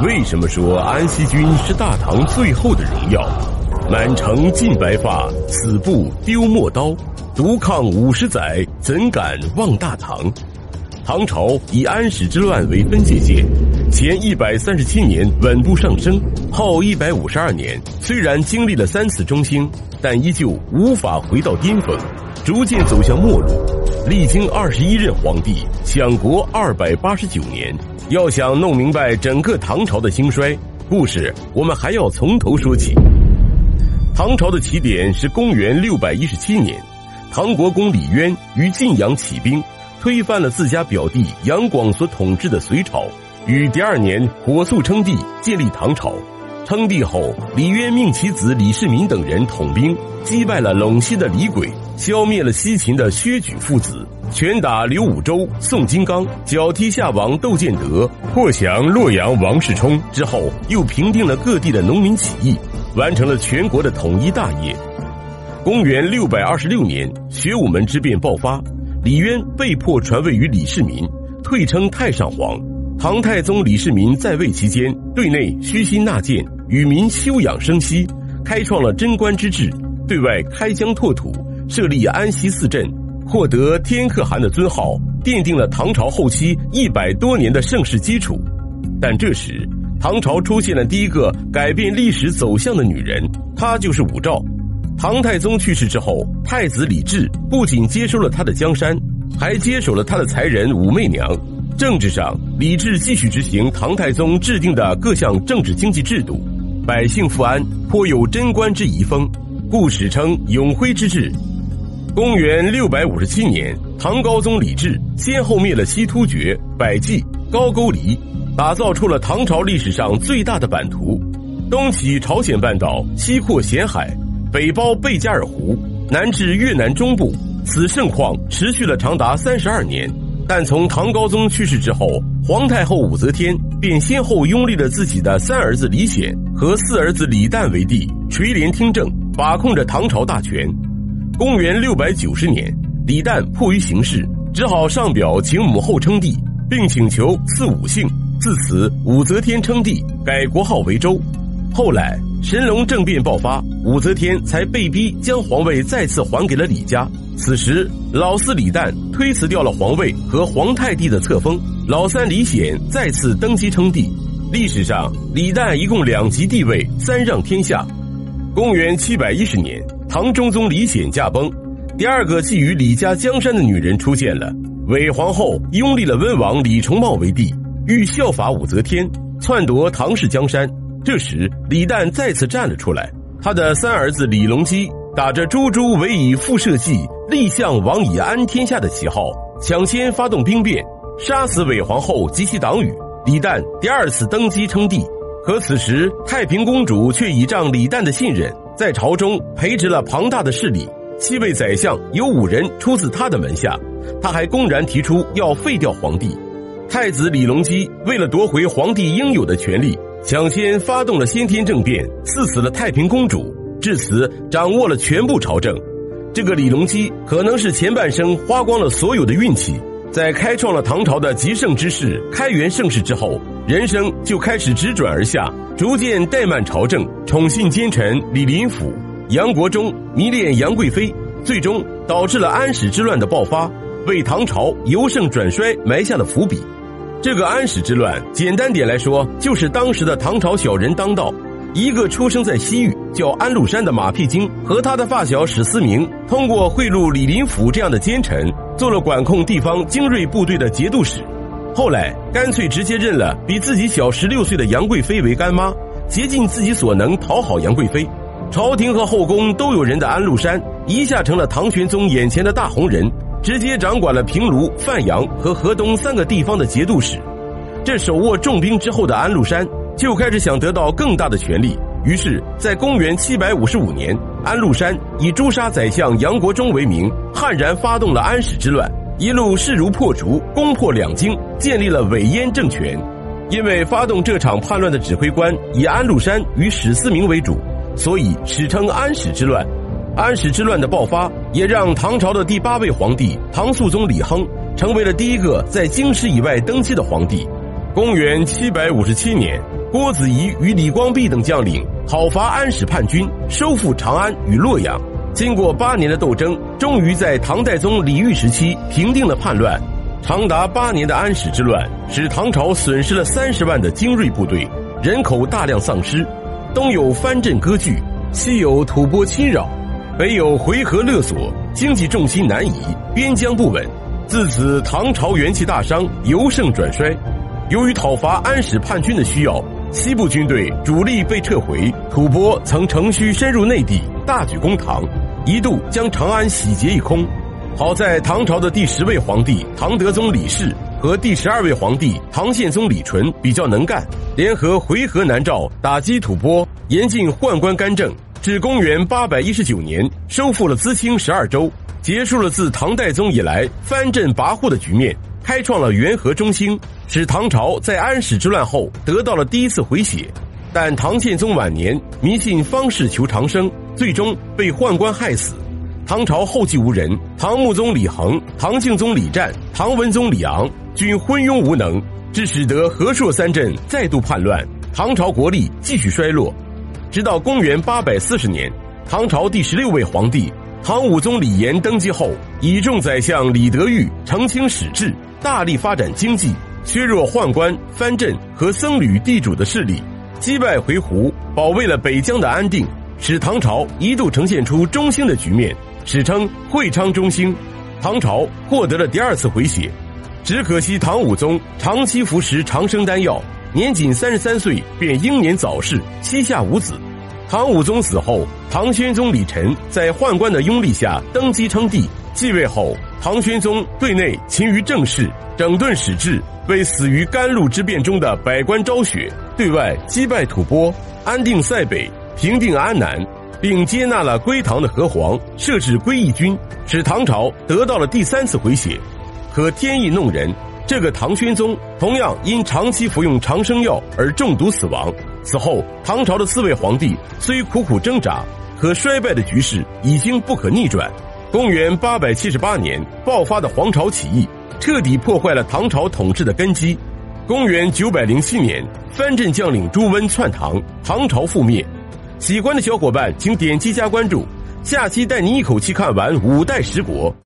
为什么说安息君是大唐最后的荣耀？满城尽白发，死不丢陌刀。独抗五十载，怎敢忘大唐？唐朝以安史之乱为分界线，前一百三十七年稳步上升，后一百五十二年虽然经历了三次中兴，但依旧无法回到巅峰，逐渐走向末路。历经二十一任皇帝，享国二百八十九年。要想弄明白整个唐朝的兴衰故事，我们还要从头说起。唐朝的起点是公元六百一十七年，唐国公李渊于晋阳起兵，推翻了自家表弟杨广所统治的隋朝，于第二年火速称帝，建立唐朝。称帝后，李渊命其子李世民等人统兵，击败了陇西的李轨，消灭了西秦的薛举父子。拳打刘武周、宋金刚，脚踢夏王窦建德，破降洛阳王世充之后，又平定了各地的农民起义，完成了全国的统一大业。公元六百二十六年，玄武门之变爆发，李渊被迫传位于李世民，退称太上皇。唐太宗李世民在位期间，对内虚心纳谏，与民休养生息，开创了贞观之治；对外开疆拓土，设立安西四镇。获得天可汗的尊号，奠定了唐朝后期一百多年的盛世基础。但这时，唐朝出现了第一个改变历史走向的女人，她就是武曌。唐太宗去世之后，太子李治不仅接收了他的江山，还接手了他的才人武媚娘。政治上，李治继续执行唐太宗制定的各项政治经济制度，百姓富安，颇有贞观之遗风，故史称永徽之治。公元六百五十七年，唐高宗李治先后灭了西突厥、百济、高句丽，打造出了唐朝历史上最大的版图：东起朝鲜半岛，西扩咸海，北包贝加尔湖，南至越南中部。此盛况持续了长达三十二年。但从唐高宗去世之后，皇太后武则天便先后拥立了自己的三儿子李显和四儿子李旦为帝，垂帘听政，把控着唐朝大权。公元六百九十年，李旦迫于形势，只好上表请母后称帝，并请求赐武姓。自此，武则天称帝，改国号为周。后来，神龙政变爆发，武则天才被逼将皇位再次还给了李家。此时，老四李旦推辞掉了皇位和皇太帝的册封，老三李显再次登基称帝。历史上，李旦一共两极帝位，三让天下。公元七百一十年。唐中宗李显驾崩，第二个觊觎李家江山的女人出现了。韦皇后拥立了温王李重茂为帝，欲效法武则天，篡夺唐氏江山。这时，李旦再次站了出来，他的三儿子李隆基打着“诛诛为以复社稷，立项王以安天下”的旗号，抢先发动兵变，杀死韦皇后及其党羽。李旦第二次登基称帝，可此时太平公主却倚仗李旦的信任。在朝中培植了庞大的势力，七位宰相有五人出自他的门下。他还公然提出要废掉皇帝。太子李隆基为了夺回皇帝应有的权利，抢先发动了先天政变，赐死了太平公主，至此掌握了全部朝政。这个李隆基可能是前半生花光了所有的运气，在开创了唐朝的极盛之势、开元盛世之后，人生就开始直转而下。逐渐怠慢朝政，宠信奸臣李林甫、杨国忠，迷恋杨贵妃，最终导致了安史之乱的爆发，为唐朝由盛转衰埋下了伏笔。这个安史之乱，简单点来说，就是当时的唐朝小人当道，一个出生在西域叫安禄山的马屁精和他的发小史思明，通过贿赂李林甫这样的奸臣，做了管控地方精锐部队的节度使。后来干脆直接认了比自己小十六岁的杨贵妃为干妈，竭尽自己所能讨好杨贵妃。朝廷和后宫都有人的安禄山，一下成了唐玄宗眼前的大红人，直接掌管了平卢、范阳和河东三个地方的节度使。这手握重兵之后的安禄山，就开始想得到更大的权力。于是，在公元七百五十五年，安禄山以诛杀宰相杨国忠为名，悍然发动了安史之乱。一路势如破竹，攻破两京，建立了伪燕政权。因为发动这场叛乱的指挥官以安禄山与史思明为主，所以史称安史之乱。安史之乱的爆发，也让唐朝的第八位皇帝唐肃宗李亨成为了第一个在京师以外登基的皇帝。公元七百五十七年，郭子仪与李光弼等将领讨伐安史叛军，收复长安与洛阳。经过八年的斗争，终于在唐代宗李煜时期平定了叛乱。长达八年的安史之乱，使唐朝损失了三十万的精锐部队，人口大量丧失。东有藩镇割据，西有吐蕃侵扰，北有回纥勒索，经济重心南移，边疆不稳。自此，唐朝元气大伤，由盛转衰。由于讨伐安史叛军的需要，西部军队主力被撤回，吐蕃曾乘虚深入内地，大举攻唐。一度将长安洗劫一空，好在唐朝的第十位皇帝唐德宗李氏和第十二位皇帝唐宪宗李纯比较能干，联合回纥南诏打击吐蕃，严禁宦官干政。至公元八百一十九年，收复了淄青十二州，结束了自唐代宗以来藩镇跋扈的局面，开创了元和中兴，使唐朝在安史之乱后得到了第一次回血。但唐宪宗晚年迷信方士求长生。最终被宦官害死，唐朝后继无人。唐穆宗李恒、唐敬宗李湛、唐文宗李昂均昏庸无能，致使得和硕三镇再度叛乱，唐朝国力继续衰落。直到公元八百四十年，唐朝第十六位皇帝唐武宗李炎登基后，倚重宰相李德裕澄清史志，大力发展经济，削弱宦官、藩镇和僧侣地主的势力，击败回鹘，保卫了北疆的安定。使唐朝一度呈现出中兴的局面，史称会昌中兴，唐朝获得了第二次回血。只可惜唐武宗长期服食长生丹药，年仅三十三岁便英年早逝，膝下无子。唐武宗死后，唐宣宗李忱在宦官的拥立下登基称帝，继位后，唐玄宗对内勤于政事，整顿史治，为死于甘露之变中的百官昭雪；对外击败吐蕃，安定塞北。平定安南，并接纳了归唐的和黄，设置归义军，使唐朝得到了第三次回血。可天意弄人，这个唐玄宗同样因长期服用长生药而中毒死亡。此后，唐朝的四位皇帝虽苦苦挣扎，可衰败的局势已经不可逆转。公元八百七十八年爆发的黄巢起义，彻底破坏了唐朝统治的根基。公元九百零七年，藩镇将领朱温篡唐，唐朝覆灭。喜欢的小伙伴，请点击加关注，下期带你一口气看完五代十国。